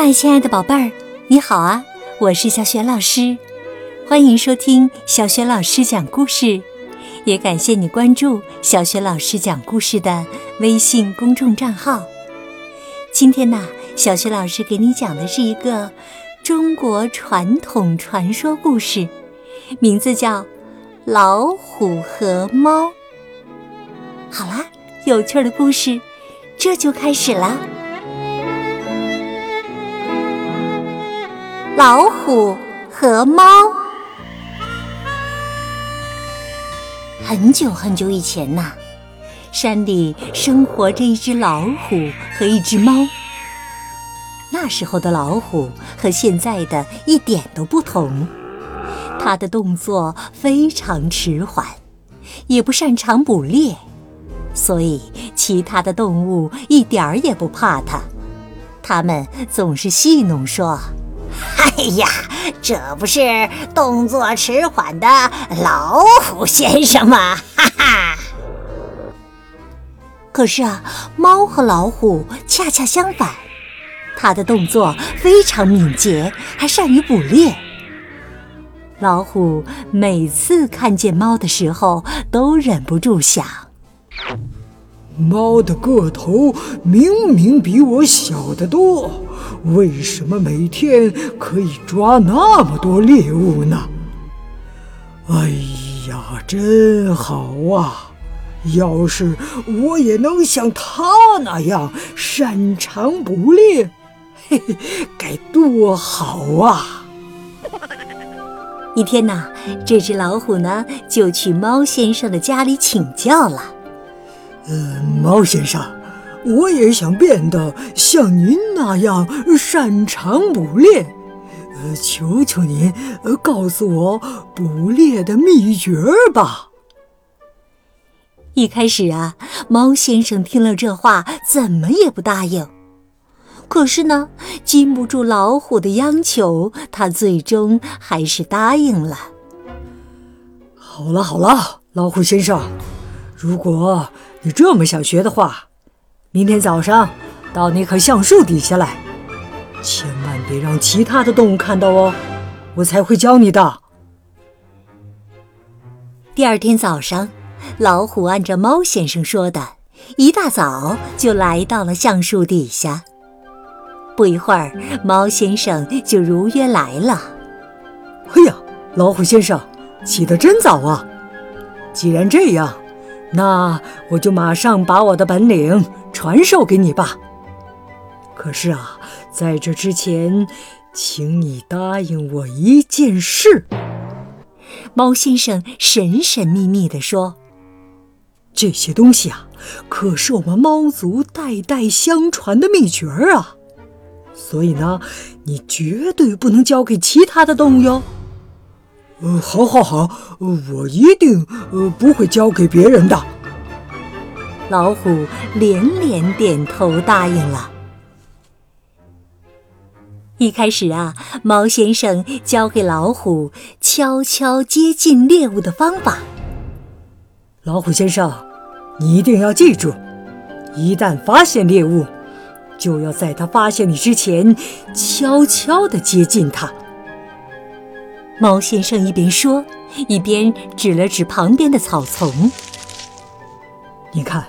嗨，亲爱的宝贝儿，你好啊！我是小雪老师，欢迎收听小雪老师讲故事，也感谢你关注小雪老师讲故事的微信公众账号。今天呢，小雪老师给你讲的是一个中国传统传说故事，名字叫《老虎和猫》。好啦，有趣的故事这就开始了。老虎和猫。很久很久以前呐，山里生活着一只老虎和一只猫。那时候的老虎和现在的一点都不同，它的动作非常迟缓，也不擅长捕猎，所以其他的动物一点儿也不怕它。它们总是戏弄说。哎呀，这不是动作迟缓的老虎先生吗？哈哈！可是啊，猫和老虎恰恰相反，它的动作非常敏捷，还善于捕猎。老虎每次看见猫的时候，都忍不住想：猫的个头明明比我小得多。为什么每天可以抓那么多猎物呢？哎呀，真好啊！要是我也能像他那样擅长捕猎，嘿嘿，该多好啊！一天呐，这只老虎呢就去猫先生的家里请教了。呃，猫先生。我也想变得像您那样擅长捕猎，呃，求求您，呃，告诉我捕猎的秘诀吧。一开始啊，猫先生听了这话，怎么也不答应。可是呢，禁不住老虎的央求，他最终还是答应了。好了好了，老虎先生，如果你这么想学的话。明天早上到那棵橡树底下来，千万别让其他的动物看到哦，我才会教你的。第二天早上，老虎按照猫先生说的，一大早就来到了橡树底下。不一会儿，猫先生就如约来了。哎呀，老虎先生起得真早啊！既然这样，那我就马上把我的本领。传授给你吧。可是啊，在这之前，请你答应我一件事。猫先生神神秘秘地说：“这些东西啊，可是我们猫族代代相传的秘诀啊，所以呢，你绝对不能交给其他的动物哟。”“呃，好，好，好，我一定呃不会交给别人的。”老虎连连点头答应了。一开始啊，猫先生教给老虎悄悄接近猎物的方法。老虎先生，你一定要记住，一旦发现猎物，就要在它发现你之前，悄悄地接近它。猫先生一边说，一边指了指旁边的草丛。你看。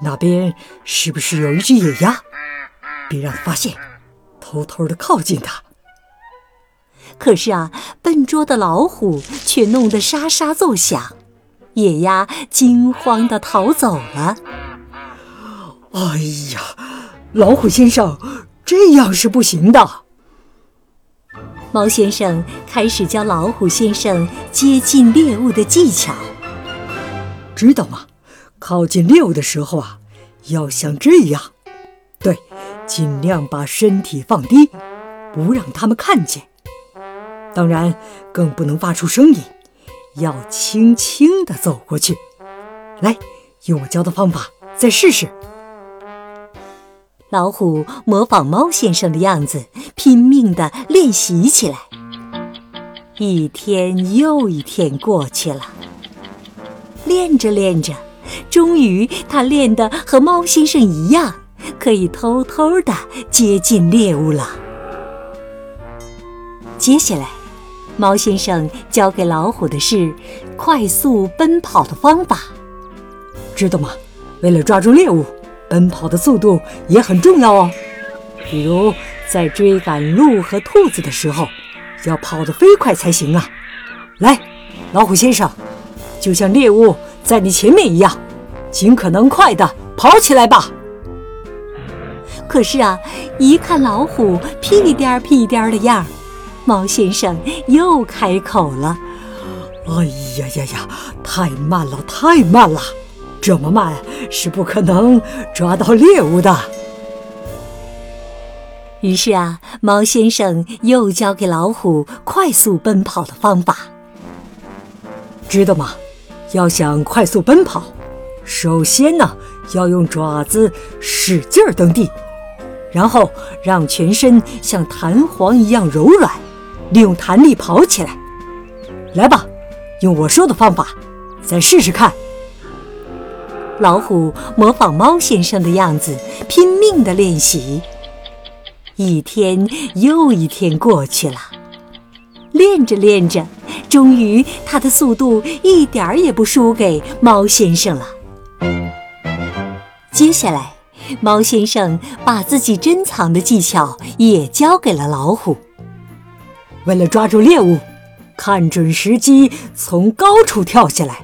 那边是不是有一只野鸭？别让它发现，偷偷的靠近它。可是啊，笨拙的老虎却弄得沙沙作响，野鸭惊慌的逃走了。哎呀，老虎先生，这样是不行的。猫先生开始教老虎先生接近猎物的技巧，知道吗？靠近猎物的时候啊，要像这样，对，尽量把身体放低，不让他们看见。当然，更不能发出声音，要轻轻地走过去。来，用我教的方法再试试。老虎模仿猫先生的样子，拼命地练习起来。一天又一天过去了，练着练着。终于，他练得和猫先生一样，可以偷偷地接近猎物了。接下来，猫先生教给老虎的是快速奔跑的方法，知道吗？为了抓住猎物，奔跑的速度也很重要哦。比如在追赶鹿和兔子的时候，要跑得飞快才行啊！来，老虎先生，就像猎物在你前面一样，尽可能快的跑起来吧。可是啊，一看老虎屁颠儿屁颠儿的样儿，猫先生又开口了：“哎呀呀呀，太慢了，太慢了！这么慢是不可能抓到猎物的。”于是啊，猫先生又教给老虎快速奔跑的方法，知道吗？要想快速奔跑，首先呢，要用爪子使劲儿蹬地，然后让全身像弹簧一样柔软，利用弹力跑起来。来吧，用我说的方法，再试试看。老虎模仿猫先生的样子，拼命地练习。一天又一天过去了，练着练着，终于他的速度一点儿也不输给猫先生了。接下来，猫先生把自己珍藏的技巧也教给了老虎。为了抓住猎物，看准时机从高处跳下来，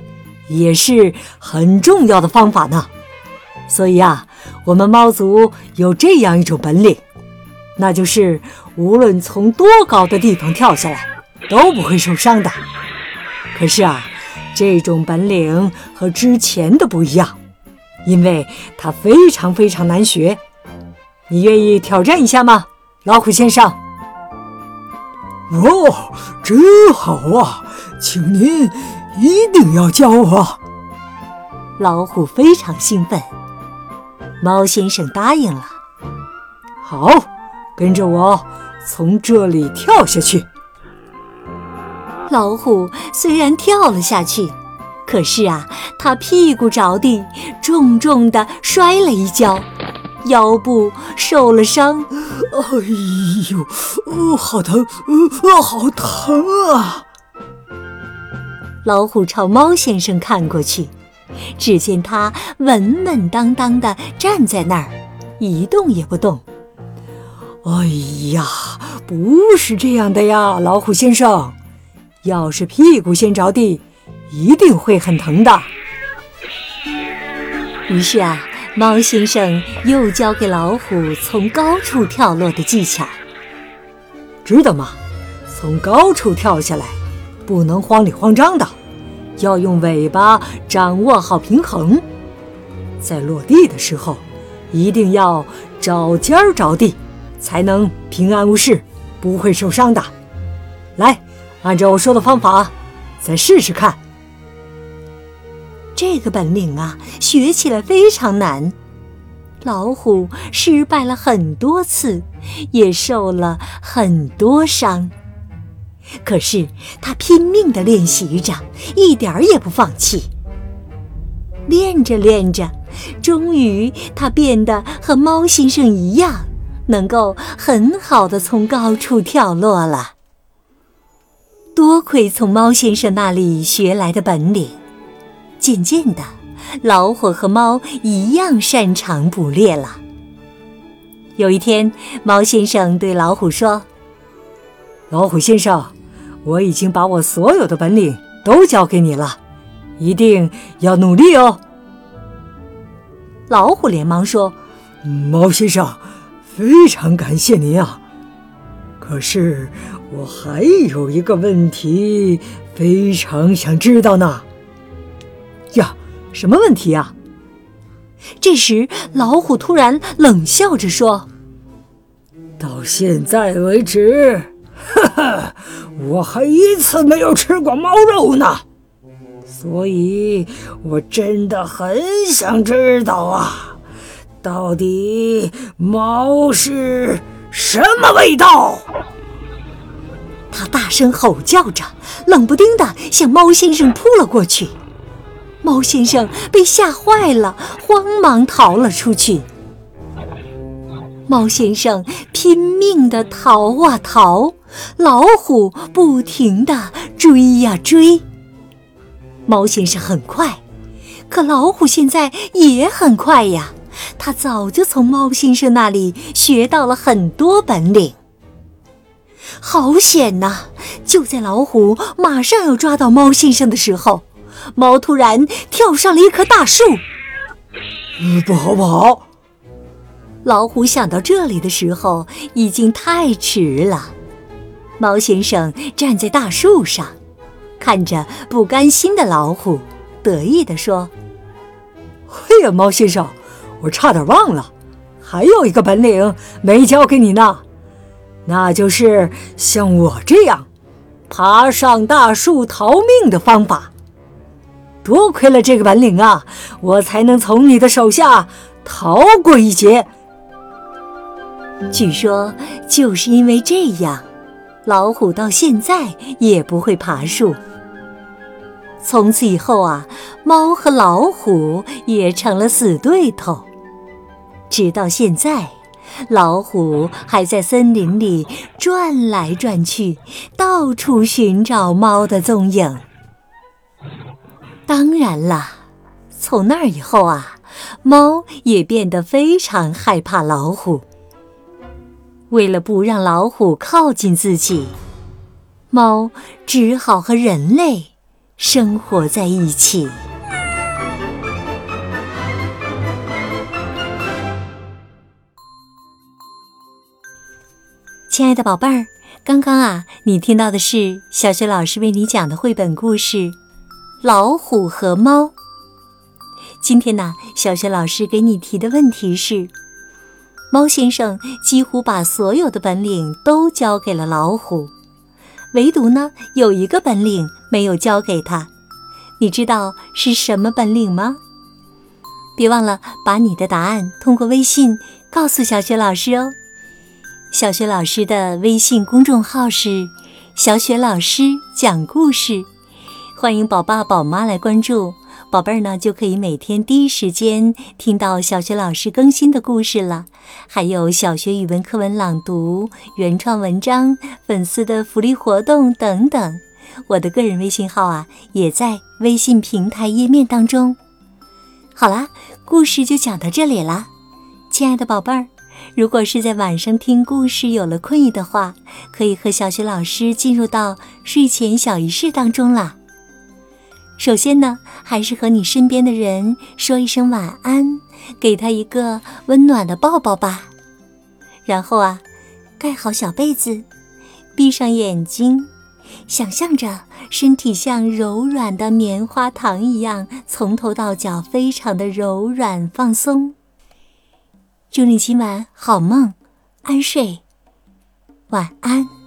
也是很重要的方法呢。所以啊，我们猫族有这样一种本领。那就是无论从多高的地方跳下来，都不会受伤的。可是啊，这种本领和之前的不一样，因为它非常非常难学。你愿意挑战一下吗，老虎先生？哦，真好啊，请您一定要教我。老虎非常兴奋，猫先生答应了。好。跟着我从这里跳下去。老虎虽然跳了下去，可是啊，它屁股着地，重重的摔了一跤，腰部受了伤。哎呦，哦，好疼，呃，好疼啊！老虎朝猫先生看过去，只见他稳稳当当的站在那儿，一动也不动。哎呀，不是这样的呀，老虎先生，要是屁股先着地，一定会很疼的。于是啊，猫先生又教给老虎从高处跳落的技巧，知道吗？从高处跳下来，不能慌里慌张的，要用尾巴掌握好平衡，在落地的时候，一定要找尖儿着地。才能平安无事，不会受伤的。来，按照我说的方法，再试试看。这个本领啊，学起来非常难。老虎失败了很多次，也受了很多伤。可是他拼命的练习着，一点儿也不放弃。练着练着，终于他变得和猫先生一样。能够很好的从高处跳落了，多亏从猫先生那里学来的本领。渐渐的，老虎和猫一样擅长捕猎了。有一天，猫先生对老虎说：“老虎先生，我已经把我所有的本领都教给你了，一定要努力哦。”老虎连忙说：“猫先生。”非常感谢您啊！可是我还有一个问题，非常想知道呢。呀，什么问题呀？这时，老虎突然冷笑着说：“到现在为止，哈哈，我还一次没有吃过猫肉呢，所以我真的很想知道啊。”到底猫是什么味道？大声吼叫着，冷不丁的向猫先生扑了过去。猫先生被吓坏了，慌忙逃了出去。猫先生拼命的逃啊逃，老虎不停地追呀追。猫先生很快，可老虎现在也很快呀。他早就从猫先生那里学到了很多本领。好险呐！就在老虎马上要抓到猫先生的时候，猫突然跳上了一棵大树。不好，不好！老虎想到这里的时候，已经太迟了。猫先生站在大树上，看着不甘心的老虎，得意地说：“嘿呀，猫先生，我差点忘了，还有一个本领没教给你呢。”那就是像我这样爬上大树逃命的方法。多亏了这个本领啊，我才能从你的手下逃过一劫。据说就是因为这样，老虎到现在也不会爬树。从此以后啊，猫和老虎也成了死对头，直到现在。老虎还在森林里转来转去，到处寻找猫的踪影。当然了，从那以后啊，猫也变得非常害怕老虎。为了不让老虎靠近自己，猫只好和人类生活在一起。亲爱的宝贝儿，刚刚啊，你听到的是小雪老师为你讲的绘本故事《老虎和猫》。今天呢，小雪老师给你提的问题是：猫先生几乎把所有的本领都教给了老虎，唯独呢有一个本领没有教给他，你知道是什么本领吗？别忘了把你的答案通过微信告诉小雪老师哦。小雪老师的微信公众号是“小雪老师讲故事”，欢迎宝爸宝妈来关注，宝贝儿呢就可以每天第一时间听到小雪老师更新的故事了。还有小学语文课文朗读、原创文章、粉丝的福利活动等等。我的个人微信号啊，也在微信平台页面当中。好啦，故事就讲到这里了，亲爱的宝贝儿。如果是在晚上听故事有了困意的话，可以和小雪老师进入到睡前小仪式当中啦。首先呢，还是和你身边的人说一声晚安，给他一个温暖的抱抱吧。然后啊，盖好小被子，闭上眼睛，想象着身体像柔软的棉花糖一样，从头到脚非常的柔软放松。祝你今晚好梦，安睡，晚安。